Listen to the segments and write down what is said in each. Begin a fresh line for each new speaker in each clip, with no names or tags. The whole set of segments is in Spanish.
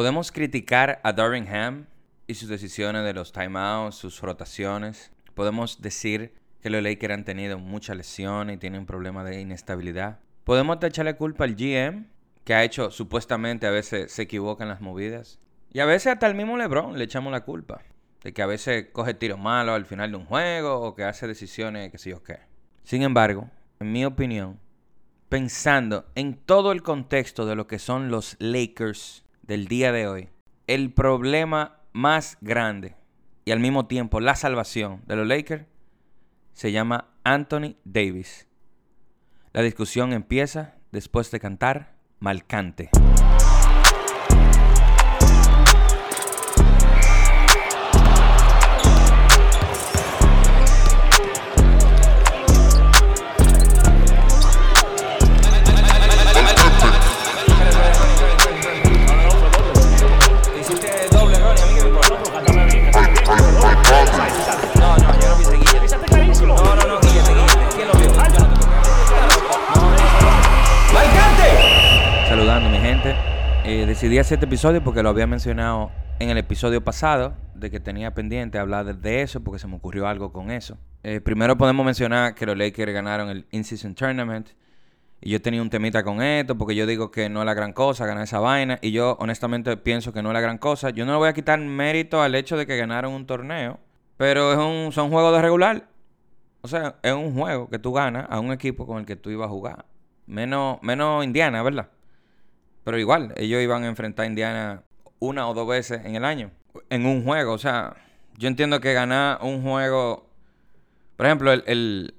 Podemos criticar a Darvin Ham y sus decisiones de los timeouts, sus rotaciones. Podemos decir que los Lakers han tenido muchas lesiones y tienen problemas de inestabilidad. Podemos echarle culpa al GM, que ha hecho supuestamente a veces se equivoca en las movidas. Y a veces hasta el mismo LeBron le echamos la culpa. De que a veces coge tiros malos al final de un juego o que hace decisiones que sí o qué. Sin embargo, en mi opinión, pensando en todo el contexto de lo que son los Lakers del día de hoy, el problema más grande y al mismo tiempo la salvación de los Lakers se llama Anthony Davis. La discusión empieza después de cantar Malcante. Decidí hacer este episodio porque lo había mencionado en el episodio pasado, de que tenía pendiente hablar de, eso, porque se me ocurrió algo con eso. Eh, primero podemos mencionar que los Lakers ganaron el In-Season Tournament. Y yo tenía un temita con esto, porque yo digo que no es la gran cosa ganar esa vaina. Y yo honestamente pienso que no es la gran cosa. Yo no le voy a quitar mérito al hecho de que ganaron un torneo. Pero es un, son juegos de regular. O sea, es un juego que tú ganas a un equipo con el que tú ibas a jugar. Menos, menos Indiana, ¿verdad? Pero igual, ellos iban a enfrentar a Indiana una o dos veces en el año. En un juego. O sea, yo entiendo que ganar un juego. Por ejemplo, el,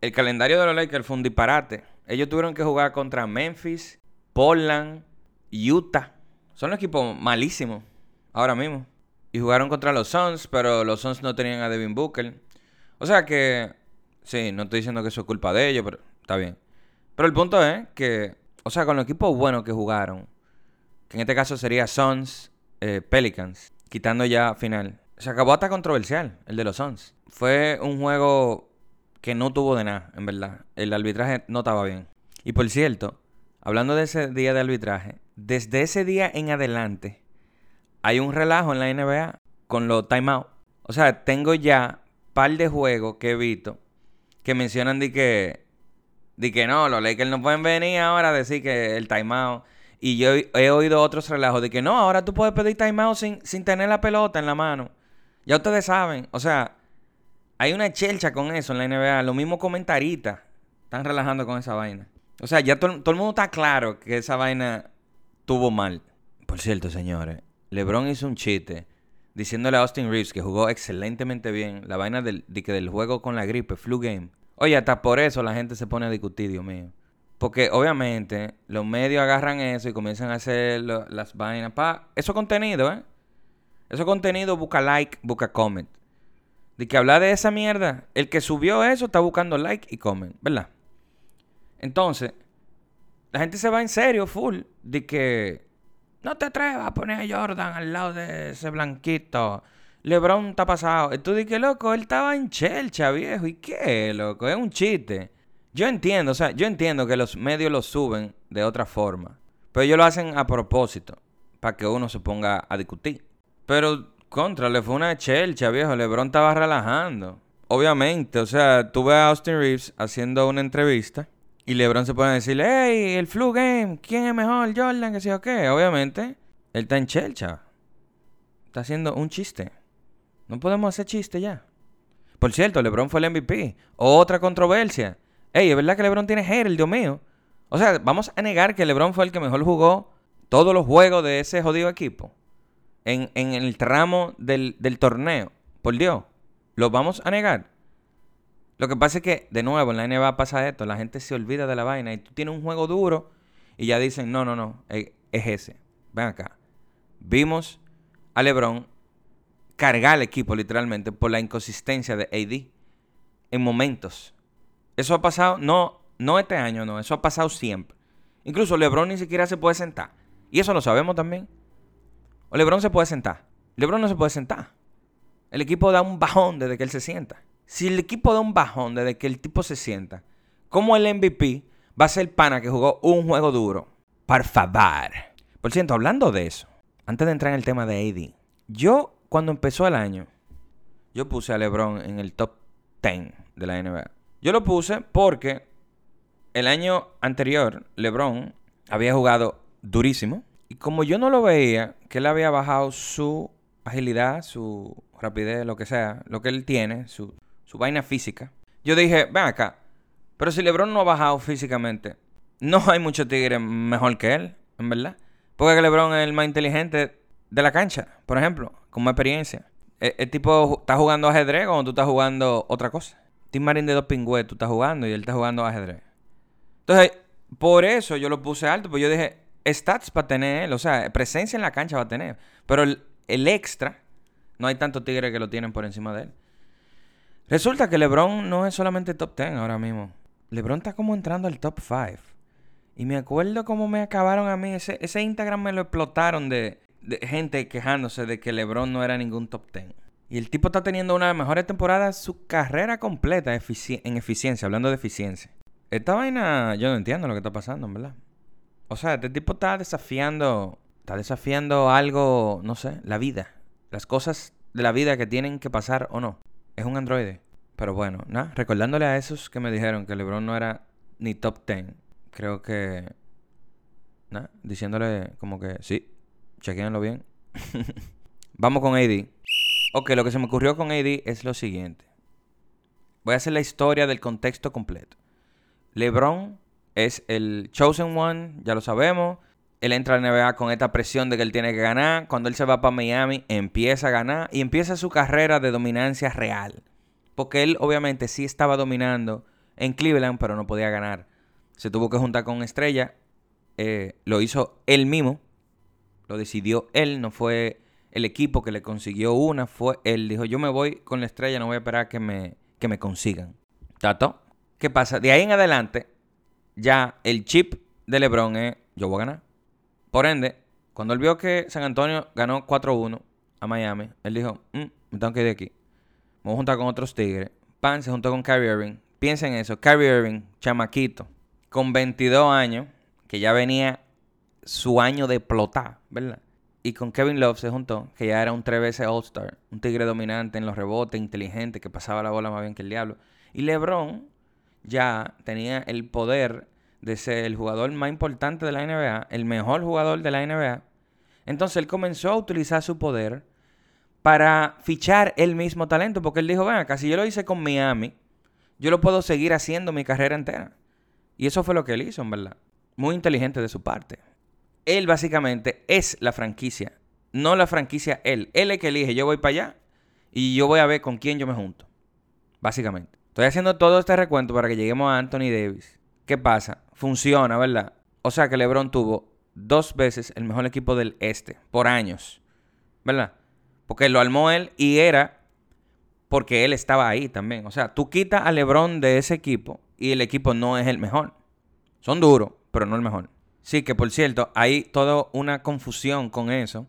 el, calendario de los Lakers fue un disparate. Ellos tuvieron que jugar contra Memphis, Portland, Utah. Son equipos malísimos ahora mismo. Y jugaron contra los Suns, pero los Suns no tenían a Devin Booker. O sea que, sí, no estoy diciendo que eso es culpa de ellos, pero está bien. Pero el punto es que o sea, con los equipos buenos que jugaron, que en este caso sería Suns, eh, Pelicans, quitando ya final. Se acabó hasta controversial, el de los Suns. Fue un juego que no tuvo de nada, en verdad. El arbitraje no estaba bien. Y por cierto, hablando de ese día de arbitraje, desde ese día en adelante hay un relajo en la NBA con los timeouts. O sea, tengo ya par de juegos que he visto que mencionan de que de que no, los Lakers no pueden venir ahora a decir que el timeout. Y yo he oído otros relajos de que no, ahora tú puedes pedir timeout sin, sin tener la pelota en la mano. Ya ustedes saben. O sea, hay una chelcha con eso en la NBA. Los mismos comentaristas están relajando con esa vaina. O sea, ya todo, todo el mundo está claro que esa vaina tuvo mal. Por cierto, señores, LeBron hizo un chiste diciéndole a Austin Reeves que jugó excelentemente bien la vaina del, de que del juego con la gripe, flu game. Oye, hasta por eso la gente se pone a discutir, Dios mío. Porque obviamente los medios agarran eso y comienzan a hacer las vainas. Pa, eso contenido, ¿eh? Eso contenido busca like, busca comment. De que hablar de esa mierda, el que subió eso está buscando like y comment, ¿verdad? Entonces, la gente se va en serio, full, de que no te atrevas a poner a Jordan al lado de ese blanquito. LeBron está pasado. Tú dices, loco, él estaba en Chelcha, viejo. ¿Y qué, loco? Es un chiste. Yo entiendo, o sea, yo entiendo que los medios lo suben de otra forma. Pero ellos lo hacen a propósito. Para que uno se ponga a discutir. Pero contra, le fue una chelcha, viejo. LeBron estaba relajando. Obviamente, o sea, tú ves a Austin Reeves haciendo una entrevista. Y LeBron se pone a decirle, hey, el flu game, ¿quién es mejor, Jordan? Que o qué. Obviamente, él está en chelcha. Está haciendo un chiste. No podemos hacer chiste ya. Por cierto, LeBron fue el MVP. Otra controversia. Ey, es verdad que LeBron tiene hair, Dios mío. O sea, vamos a negar que LeBron fue el que mejor jugó todos los juegos de ese jodido equipo. En, el tramo del, del torneo. Por Dios. ¿Lo vamos a negar? Lo que pasa es que, de nuevo, en la NBA pasa esto. La gente se olvida de la vaina. Y tú tienes un juego duro y ya dicen, no, no, no, es ese. Ven acá. Vimos a LeBron cargar al equipo literalmente por la inconsistencia de AD en momentos. Eso ha pasado, no, no este año, no, eso ha pasado siempre. Incluso LeBron ni siquiera se puede sentar. Y eso lo sabemos también. O LeBron se puede sentar. LeBron no se puede sentar. El equipo da un bajón desde que él se sienta. Si el equipo da un bajón desde que el tipo se sienta, ¿cómo el MVP va a ser pana que jugó un juego duro? Por favor. Por cierto, hablando de eso, antes de entrar en el tema de AD, yo cuando empezó el año, yo puse a LeBron en el top 10 de la NBA. Yo lo puse porque el año anterior LeBron había jugado durísimo. Y como yo no lo veía, que él había bajado su agilidad, su rapidez, lo que sea, lo que él tiene, su, su vaina física, yo dije, ven acá, pero si LeBron no ha bajado físicamente, no hay mucho tigre mejor que él, en verdad. Porque LeBron es el más inteligente de la cancha, por ejemplo, con experiencia. E, el, tipo está jugando ajedrez como tú estás jugando otra cosa. Tim Marín de dos pingües tú estás jugando y él está jugando ajedrez. Entonces, por eso yo lo puse alto, pues yo dije, stats para tener él, o sea, presencia en la cancha va a tener. Pero el, el extra, no hay tantos tigres que lo tienen por encima de él. Resulta que LeBron no es solamente top 10 ahora mismo. LeBron está como entrando al top 5. Y me acuerdo cómo me acabaron a mí. Ese, ese Instagram me lo explotaron de, de gente quejándose de que LeBron no era ningún top 10. Y el tipo está teniendo una de las mejores temporadas su carrera completa en eficiencia, hablando de eficiencia. Esta vaina, yo no entiendo lo que está pasando, en verdad. O sea, este tipo está desafiando, está desafiando algo, no sé, la vida. Las cosas de la vida que tienen que pasar o no. Es un androide. Pero bueno, nada, recordándole a esos que me dijeron que LeBron no era ni top 10, creo que, nada, diciéndole como que sí, chequéenlo bien. Vamos con AD. Ok, lo que se me ocurrió con AD es lo siguiente. Voy a hacer la historia del contexto completo. LeBron es el chosen one, ya lo sabemos. Él entra a la NBA con esta presión de que él tiene que ganar. Cuando él se va para Miami, empieza a ganar y empieza su carrera de dominancia real. Porque él obviamente sí estaba dominando en Cleveland, pero no podía ganar. Se tuvo que juntar con Estrella. Eh, lo hizo él mismo. Lo decidió él, no fue el equipo que le consiguió una fue él. Dijo, yo me voy con la estrella, no voy a esperar que me, que me consigan. ¿Tato? ¿Qué pasa? De ahí en adelante, ya el chip de LeBron es, yo voy a ganar. Por ende, cuando él vio que San Antonio ganó 4-1 a Miami, él dijo, mm, me tengo que ir de aquí. Me voy a juntar con otros tigres. Pan se juntó con Kyrie Irving. Piensen en eso. Kyrie Irving, chamaquito, con 22 años, que ya venía su año de plotar, ¿verdad? Y con Kevin Love se juntó, que ya era un tres veces All-Star, un tigre dominante en los rebotes, inteligente, que pasaba la bola más bien que el diablo. Y LeBron ya tenía el poder de ser el jugador más importante de la NBA, el mejor jugador de la NBA. Entonces él comenzó a utilizar su poder para fichar el mismo talento, porque él dijo, ven acá, si yo lo hice con Miami, yo lo puedo seguir haciendo mi carrera entera. Y eso fue lo que él hizo, en verdad. Muy inteligente de su parte él básicamente es la franquicia, no la franquicia él. Él es que elige, yo voy para allá y yo voy a ver con quién yo me junto. Básicamente. Estoy haciendo todo este recuento para que lleguemos a Anthony Davis. ¿Qué pasa? Funciona, ¿verdad? O sea que LeBron tuvo dos veces el mejor equipo del este, por años. ¿Verdad? Porque lo armó él y era porque él estaba ahí también. O sea, tú quitas a LeBron de ese equipo y el equipo no es el mejor. Son duros, pero no el mejor. Sí, que por cierto, hay toda una confusión con eso.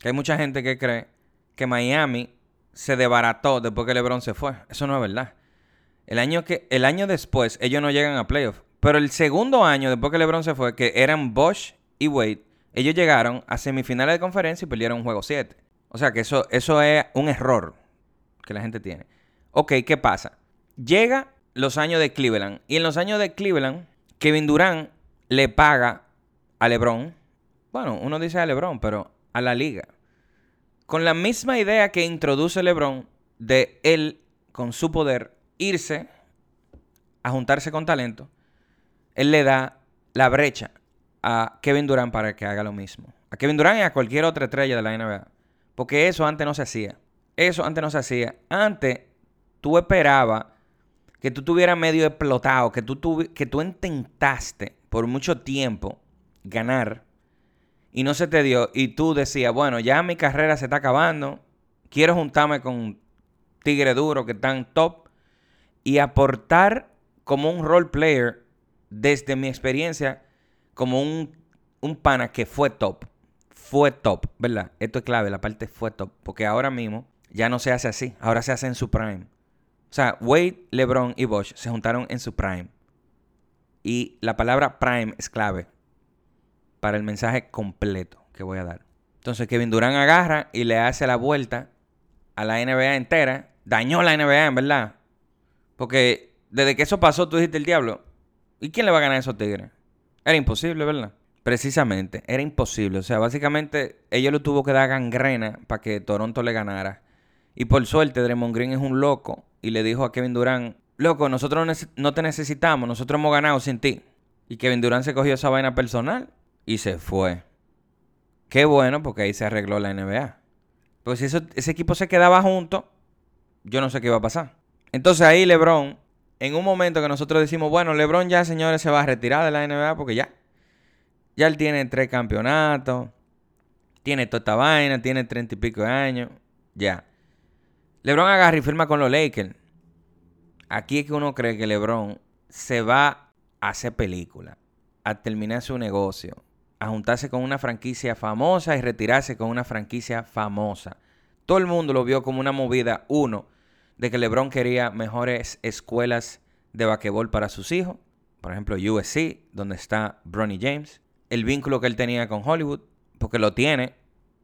Que hay mucha gente que cree que Miami se debarató después que LeBron se fue. Eso no es verdad. El año, que, el año después, ellos no llegan a playoffs. Pero el segundo año después que LeBron se fue, que eran Bosch y Wade, ellos llegaron a semifinales de conferencia y perdieron un juego 7. O sea que eso, eso es un error que la gente tiene. Ok, ¿qué pasa? Llega los años de Cleveland. Y en los años de Cleveland, Kevin Durant le paga a LeBron, bueno, uno dice a LeBron, pero a la liga, con la misma idea que introduce LeBron de él, con su poder, irse a juntarse con talento, él le da la brecha a Kevin Durant para que haga lo mismo. A Kevin Durant y a cualquier otra estrella de la NBA. Porque eso antes no se hacía. Eso antes no se hacía. Antes tú esperabas que tú tuvieras medio explotado, que tú, que tú intentaste por mucho tiempo ganar y no se te dio y tú decías, bueno, ya mi carrera se está acabando, quiero juntarme con tigre duro que están top y aportar como un role player desde mi experiencia como un, un pana que fue top. Fue top, ¿verdad? Esto es clave, la parte fue top. Porque ahora mismo ya no se hace así. Ahora se hace en su prime. O sea, Wade, LeBron y Bosch se juntaron en su prime. Y la palabra prime es clave para el mensaje completo que voy a dar. Entonces Kevin Durant agarra y le hace la vuelta a la NBA entera. Dañó la NBA, en verdad. Porque desde que eso pasó, tú dijiste el diablo. ¿Y quién le va a ganar a esos tigres? Era imposible, ¿verdad? Precisamente, era imposible. O sea, básicamente ellos le tuvo que dar gangrena para que Toronto le ganara. Y por suerte, Draymond Green es un loco y le dijo a Kevin Durant, loco, nosotros no te necesitamos, nosotros hemos ganado sin ti. Y Kevin Durant se cogió esa vaina personal y se fue. Qué bueno, porque ahí se arregló la NBA. Porque si ese equipo se quedaba junto, yo no sé qué iba a pasar. Entonces ahí LeBron, en un momento que nosotros decimos, bueno, LeBron ya, señores, se va a retirar de la NBA porque ya. Ya él tiene tres campeonatos, tiene toda esta vaina, tiene treinta y pico de años, ya. LeBron agarra y firma con los Lakers. Aquí es que uno cree que LeBron se va a hacer película, a terminar su negocio, a juntarse con una franquicia famosa y retirarse con una franquicia famosa. Todo el mundo lo vio como una movida, uno, de que LeBron quería mejores escuelas de basquetbol para sus hijos. Por ejemplo, USC, donde está Bronny James. El vínculo que él tenía con Hollywood, porque lo tiene.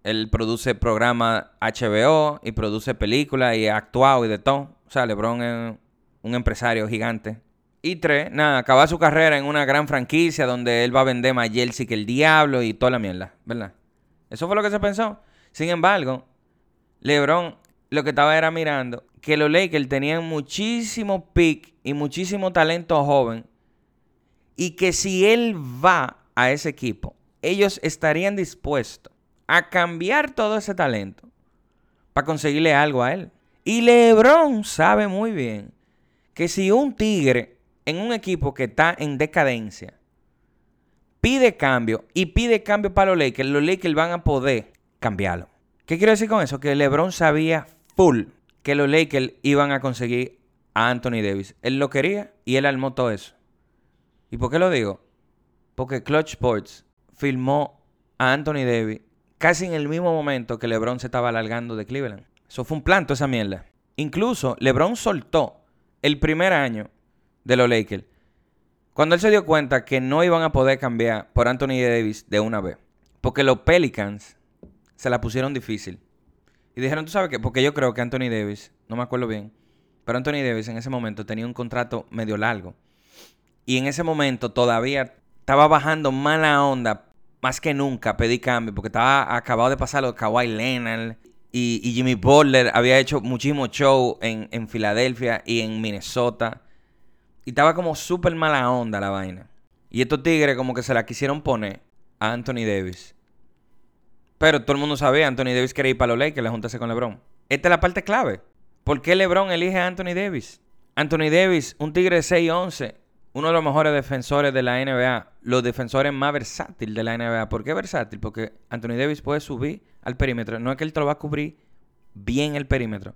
Él produce programas HBO y produce películas y ha actuado y de todo. O sea, LeBron es un empresario gigante. Y tres, nada, acabar su carrera en una gran franquicia donde él va a vender más jersey que el diablo y toda la mierda, ¿verdad? Eso fue lo que se pensó. Sin embargo, LeBron lo que estaba era mirando que los Lakers tenían muchísimo pick y muchísimo talento joven y que si él va a ese equipo, ellos estarían dispuestos a cambiar todo ese talento para conseguirle algo a él. Y LeBron sabe muy bien que si un tigre en un equipo que está en decadencia, pide cambio y pide cambio para los Lakers, los Lakers van a poder cambiarlo. ¿Qué quiero decir con eso? Que LeBron sabía full que los Lakers iban a conseguir a Anthony Davis. Él lo quería y él armó todo eso. ¿Y por qué lo digo? Porque Clutch Sports filmó a Anthony Davis casi en el mismo momento que LeBron se estaba alargando de Cleveland. Eso fue un planto esa mierda. Incluso LeBron soltó el primer año de los Lakers. Cuando él se dio cuenta que no iban a poder cambiar por Anthony Davis de una vez. Porque los Pelicans se la pusieron difícil. Y dijeron, ¿tú sabes qué? Porque yo creo que Anthony Davis, no me acuerdo bien, pero Anthony Davis en ese momento tenía un contrato medio largo. Y en ese momento todavía estaba bajando mala onda, más que nunca, pedí cambio, porque estaba acabado de pasar lo de Kawhi Leonard. Y, Jimmy Butler había hecho muchísimo show en, en Filadelfia y en Minnesota. Y estaba como súper mala onda la vaina. Y estos tigres como que se la quisieron poner a Anthony Davis. Pero todo el mundo sabía, Anthony Davis quería ir para los Lakers, la juntarse con LeBron. Esta es la parte clave. ¿Por qué LeBron elige a Anthony Davis? Anthony Davis, un tigre de 6'11", uno de los mejores defensores de la NBA, los defensores más versátiles de la NBA. ¿Por qué versátil? Porque Anthony Davis puede subir al perímetro. No es que él te lo va a cubrir bien el perímetro.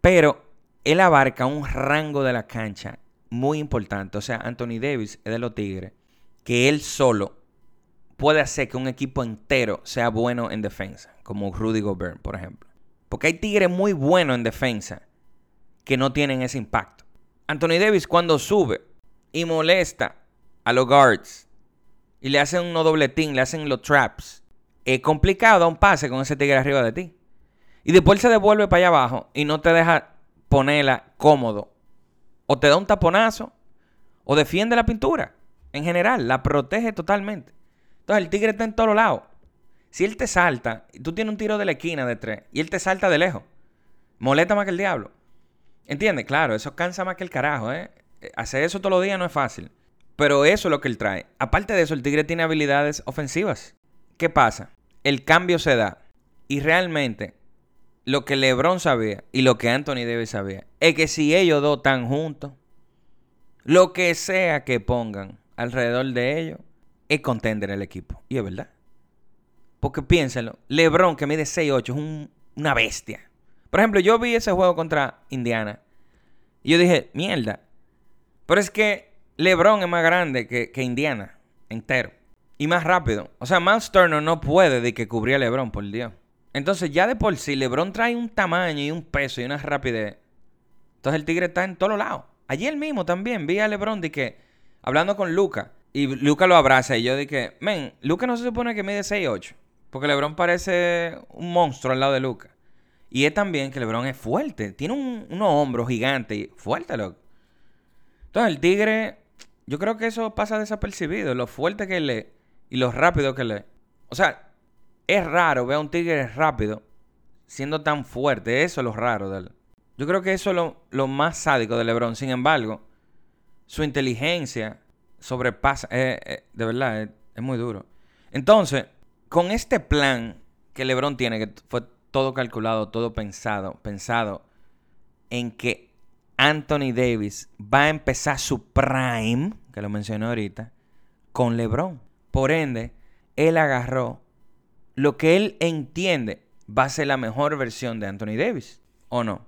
Pero él abarca un rango de la cancha muy importante. O sea, Anthony Davis es de los Tigres, que él solo puede hacer que un equipo entero sea bueno en defensa, como Rudy Gobert, por ejemplo. Porque hay Tigres muy buenos en defensa que no tienen ese impacto. Anthony Davis cuando sube y molesta a los guards y le hacen uno dobletín, le hacen los traps, es complicado dar un pase con ese tigre arriba de ti. Y después se devuelve para allá abajo y no te deja ponerla cómodo o te da un taponazo o defiende la pintura. En general, la protege totalmente. Entonces el tigre está en todos lados. Si él te salta, tú tienes un tiro de la esquina de tres, y él te salta de lejos, molesta más que el diablo. ¿Entiendes? Claro, eso cansa más que el carajo, ¿eh? Hacer eso todos los días no es fácil. Pero eso es lo que él trae. Aparte de eso, el tigre tiene habilidades ofensivas. ¿Qué pasa? El cambio se da. Y realmente lo que LeBron sabía y lo que Anthony Davis sabía es que si ellos dos están juntos, lo que sea que pongan alrededor de ellos es contender el equipo. Y es verdad. Porque piénsenlo, LeBron que mide 6'8 es una bestia. Por ejemplo, yo vi ese juego contra Indiana y yo dije, mierda. Pero es que LeBron es más grande que, Indiana entero. Y más rápido. O sea, Miles Turner no puede de que cubría a LeBron, por Dios. Entonces, ya de por sí, LeBron trae un tamaño y un peso y una rapidez. Entonces, el Tigre está en todos lados. Ayer mismo también vi a LeBron de que, hablando con Luca, y Luca lo abraza. Y yo dije, men, Luca no se supone que mide 6'8. Porque LeBron parece un monstruo al lado de Luca. Y es también que LeBron es fuerte. Tiene unos hombros gigantes. Fuerte, loco. Entonces, el Tigre, yo creo que eso pasa desapercibido. Lo fuerte que le y lo rápido que le. O sea, es raro ver a un Tigre rápido siendo tan fuerte. Eso es lo raro de él. Yo creo que eso es lo, más sádico de LeBron. Sin embargo, su inteligencia sobrepasa. Eh, eh, de verdad, es muy duro. Entonces, con este plan que LeBron tiene, que fue todo calculado, todo pensado, pensado en que Anthony Davis va a empezar su prime, que lo mencioné ahorita, con LeBron. Por ende, él agarró lo que él entiende va a ser la mejor versión de Anthony Davis, ¿o no?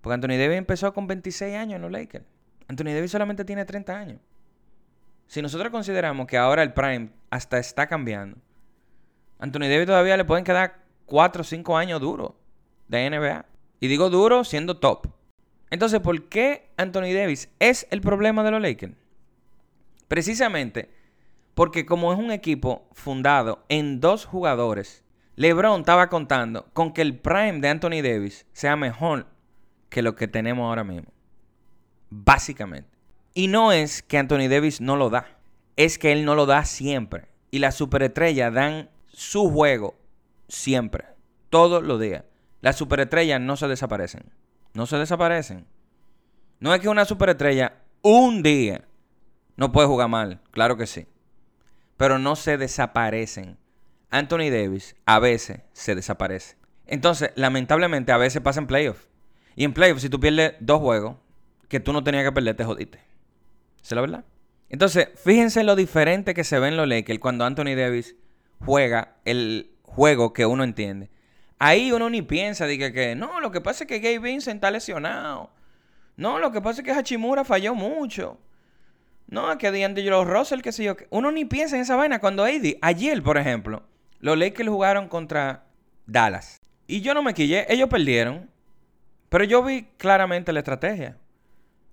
Porque Anthony Davis empezó con 26 años en los Lakers. Anthony Davis solamente tiene 30 años. Si nosotros consideramos que ahora el prime hasta está cambiando, Anthony Davis todavía le pueden quedar 4 o 5 años duros de NBA. Y digo duro siendo top. Entonces, ¿por qué Anthony Davis es el problema de los Lakers? Precisamente porque como es un equipo fundado en dos jugadores, LeBron estaba contando con que el prime de Anthony Davis sea mejor que lo que tenemos ahora mismo. Básicamente. Y no es que Anthony Davis no lo da, es que él no lo da siempre. Y las superestrellas dan su juego siempre, todos los días. Las superestrellas no se desaparecen. No se desaparecen. No es que una superestrella un día no puede jugar mal, claro que sí. Pero no se desaparecen. Anthony Davis a veces se desaparece. Entonces, lamentablemente, a veces pasa en playoffs. Y en playoffs, si tú pierdes dos juegos que tú no tenías que perder, te jodiste. ¿Esa es la verdad? Entonces, fíjense lo diferente que se ve en los Lakers cuando Anthony Davis juega el juego que uno entiende. Ahí uno ni piensa, diga que no, lo que pasa es que Gabe Vincent está lesionado. No, lo que pasa es que Hachimura falló mucho. No, que D'Angelo Russell, qué sé yo. Uno ni piensa en esa vaina. Cuando AD, ayer, por ejemplo, los Lakers jugaron contra Dallas. Y yo no me quillé, ellos perdieron. Pero yo vi claramente la estrategia.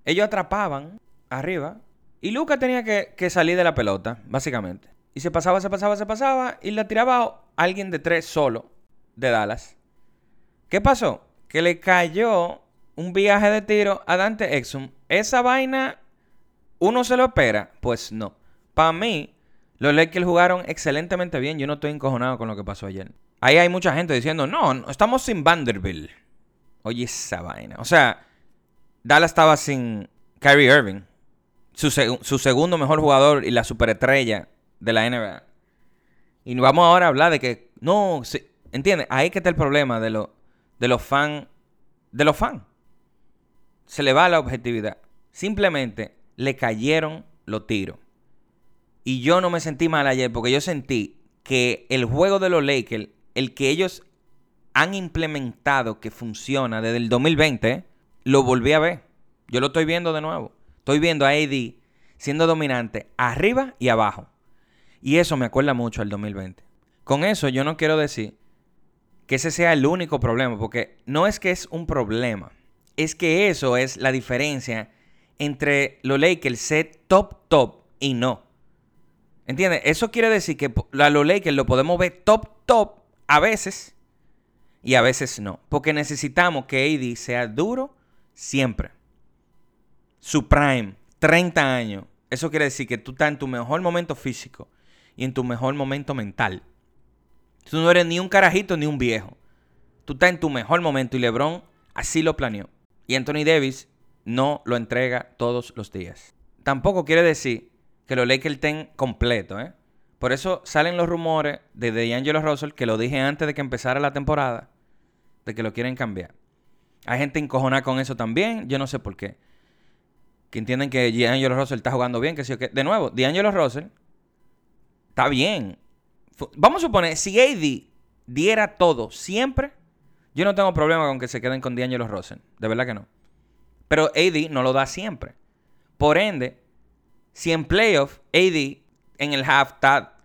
Ellos atrapaban arriba. Y Luca tenía que, que salir de la pelota, básicamente. Y se pasaba, se pasaba, se pasaba. Y la tiraba alguien de tres solo de Dallas. ¿Qué pasó? Que le cayó un viaje de tiro a Dante Exum. Esa vaina, ¿uno se lo espera? Pues no. Para mí, los Lakers jugaron excelentemente bien. Yo no estoy encojonado con lo que pasó ayer. Ahí hay mucha gente diciendo, no, estamos sin Vanderbilt. Oye, esa vaina. O sea, Dallas estaba sin Kyrie Irving. Su, su segundo mejor jugador y la superestrella de la NBA. Y vamos ahora a hablar de que, no, ¿entiendes? Ahí que está el problema de, lo, de los fans. De los fans. Se le va la objetividad. Simplemente le cayeron los tiros. Y yo no me sentí mal ayer porque yo sentí que el juego de los Lakers, el que ellos han implementado que funciona desde el 2020, lo volví a ver. Yo lo estoy viendo de nuevo. Estoy viendo a AD siendo dominante arriba y abajo. Y eso me acuerda mucho al 2020. Con eso yo no quiero decir que ese sea el único problema, porque no es que es un problema, es que eso es la diferencia entre los Lakers ser top top y no. ¿Entiendes? Eso quiere decir que a los Lakers lo podemos ver top top a veces y a veces no, porque necesitamos que AD sea duro siempre. Su prime, 30 años. Eso quiere decir que tú estás en tu mejor momento físico y en tu mejor momento mental. Tú no eres ni un carajito ni un viejo. Tú estás en tu mejor momento y LeBron así lo planeó. Y Anthony Davis no lo entrega todos los días. Tampoco quiere decir que los Lakers estén completos, ¿eh? Por eso salen los rumores de D'Angelo Russell, que lo dije antes de que empezara la temporada, de que lo quieren cambiar. Hay gente encojonada con eso también, yo no sé por qué. Que entienden que D'Angelo Russell está jugando bien, que sí o que. De nuevo, D'Angelo Russell Está bien. Vamos a suponer, si AD diera todo siempre, yo no tengo problema con que se queden con D'Angelo Rosen. De verdad que no. Pero AD no lo da siempre. Por ende, si en playoff AD en el half está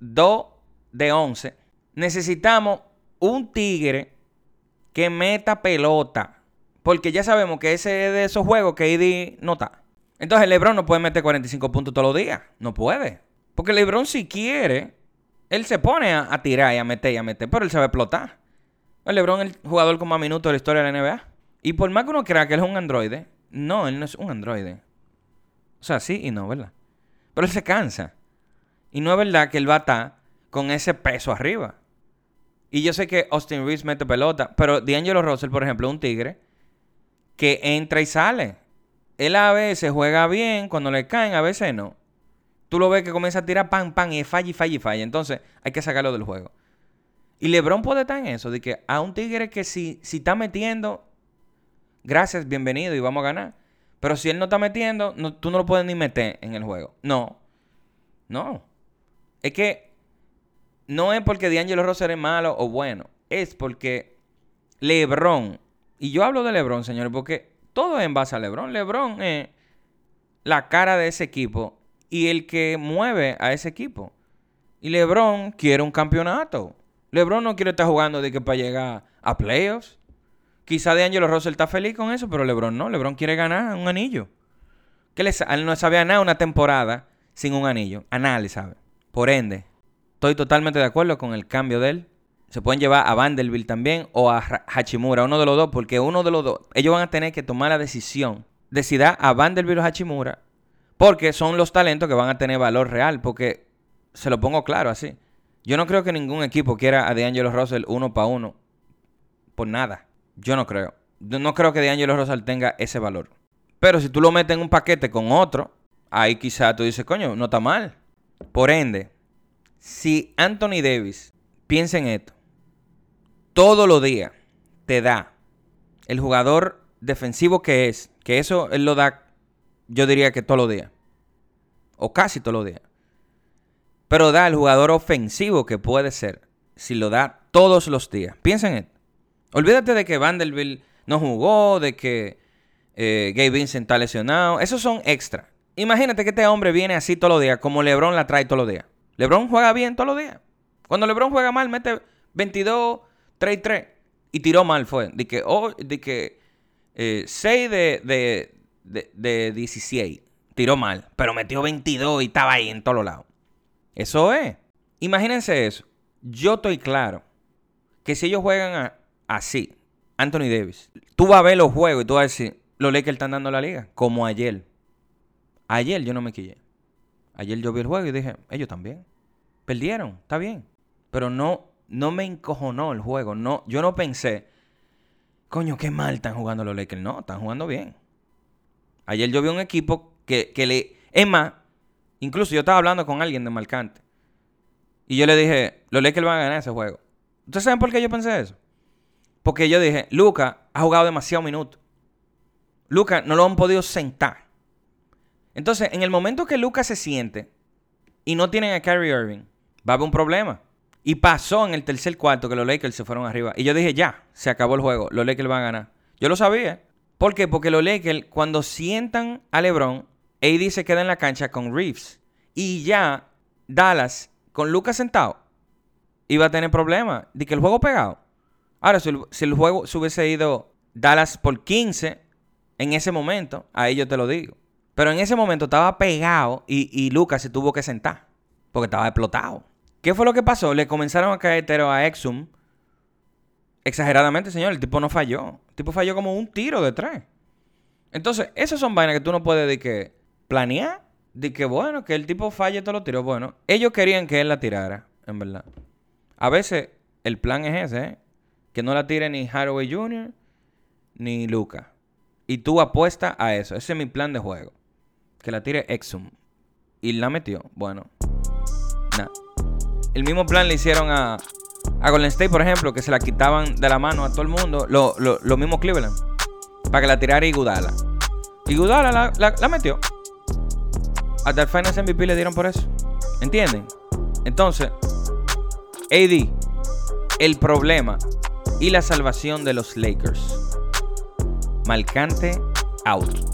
2 de 11, necesitamos un tigre que meta pelota. Porque ya sabemos que ese es de esos juegos que AD no está. Entonces LeBron no puede meter 45 puntos todos los días. No puede. Porque LeBron si quiere, Él se pone a, tirar y a meter y a meter, pero él se va explotar. El LeBron es el jugador con más minutos de la historia de la NBA. Y por más que uno crea que él es un androide, no, él no es un androide. O sea, sí y no, ¿verdad? Pero él se cansa. Y no es verdad que él va a estar con ese peso arriba. Y yo sé que Austin Reeves mete pelota, pero D'Angelo Russell, por ejemplo, un tigre que entra y sale. Él a veces juega bien, cuando le caen, a veces no. Tú lo ves que comienza a tirar pan, pan y falla y falla y falla. Entonces hay que sacarlo del juego. Y LeBron puede estar en eso, de que a un tigre que si, si está metiendo, gracias, bienvenido y vamos a ganar. Pero si él no está metiendo, tú no lo puedes ni meter en el juego. No. No. Es que no es porque D'Angelo Roser es malo o bueno. Es porque LeBron. Y yo hablo de LeBron, señores, porque todo es en base a LeBron. LeBron es la cara de ese equipo y el que mueve a ese equipo. Y LeBron quiere un campeonato. LeBron no quiere estar jugando de que para llegar a playoffs. Quizá D'Angelo Russell está feliz con eso, pero LeBron no. LeBron quiere ganar un anillo. Que él no sabía nada una temporada sin un anillo. A nada le sabe. Por ende, estoy totalmente de acuerdo con el cambio de él. Se pueden llevar a Vanderbilt también o a Hachimura, uno de los dos, porque uno de los dos, ellos van a tener que tomar la decisión de a Vanderbilt o Hachimura, porque son los talentos que van a tener valor real, porque se lo pongo claro así. Yo no creo que ningún equipo quiera a DeAngelo Russell uno para uno por nada. Yo no creo. no creo que DeAngelo Russell tenga ese valor. Pero si tú lo metes en un paquete con otro, ahí quizá tú dices, coño, no está mal. Por ende, si Anthony Davis piensa en esto, todos los días te da el jugador defensivo que es, que eso él lo da, yo diría que todos los días, o casi todos los días, pero da el jugador ofensivo que puede ser, si lo da todos los días. Piensa en esto. Olvídate de que Vanderbilt no jugó, de que eh, Gabe Vincent está lesionado. Esos son extra. Imagínate que este hombre viene así todos los días, como LeBron la trae todos los días. LeBron juega bien todos los días. Cuando LeBron juega mal, mete 22, 3 3. Y tiró mal, fue. De que, oh, de que 6 eh, de, de, de, 16. Tiró mal. Pero metió 22 y estaba ahí en todos lados. Eso es. Imagínense eso. Yo estoy claro que si ellos juegan así, Anthony Davis, tú vas a ver los juegos y tú vas a decir, los Lakers están dando la liga, como ayer. Ayer yo no me quillé. Ayer yo vi el juego y dije, ellos también. Perdieron, está bien. Pero no, no me encojonó el juego. No, yo no pensé, coño, qué mal están jugando los Lakers. No, están jugando bien. Ayer yo vi un equipo que, que le... Es más, incluso yo estaba hablando con alguien de Marcante. Y yo le dije, los Lakers van a ganar ese juego. ¿Ustedes saben por qué yo pensé eso? Porque yo dije, Luca ha jugado demasiado minutos. Luca no lo han podido sentar. Entonces, en el momento que Luca se siente y no tienen a Kyrie Irving, va a haber un problema. Y pasó en el tercer cuarto que los Lakers se fueron arriba. Y yo dije, ya, se acabó el juego. Los Lakers van a ganar. Yo lo sabía. ¿Por qué? Porque los Lakers, cuando sientan a LeBron, AD se queda en la cancha con Reeves. Y ya Dallas, con Luca sentado, iba a tener problemas de que el juego pegado. Ahora, si el, juego se hubiese ido Dallas por 15 en ese momento, ahí yo te lo digo. Pero en ese momento estaba pegado y, Lucas se tuvo que sentar porque estaba explotado. ¿Qué fue lo que pasó? Le comenzaron a caer tero a Exum. Exageradamente, señor. El tipo no falló. El tipo falló como un tiro de tres. Entonces, esas son vainas que tú no puedes de que planear. De que bueno, que el tipo falle todos los tiros. Bueno, ellos querían que él la tirara, en verdad. A veces el plan es ese, ¿eh? que no la tire ni Haraway Jr. ni Luca. Y tú apuestas a eso. Ese es mi plan de juego. Que la tire Exum. Y la metió. Bueno. Nada. El mismo plan le hicieron a, a Golden State, por ejemplo, que se la quitaban de la mano a todo el mundo. Lo, lo, mismo Cleveland. Para que la tirara Igudala. Igudala la, la, la metió. Hasta el Finance MVP le dieron por eso. ¿Entienden? Entonces, AD, el problema y la salvación de los Lakers. Malcante out.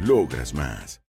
Logras más.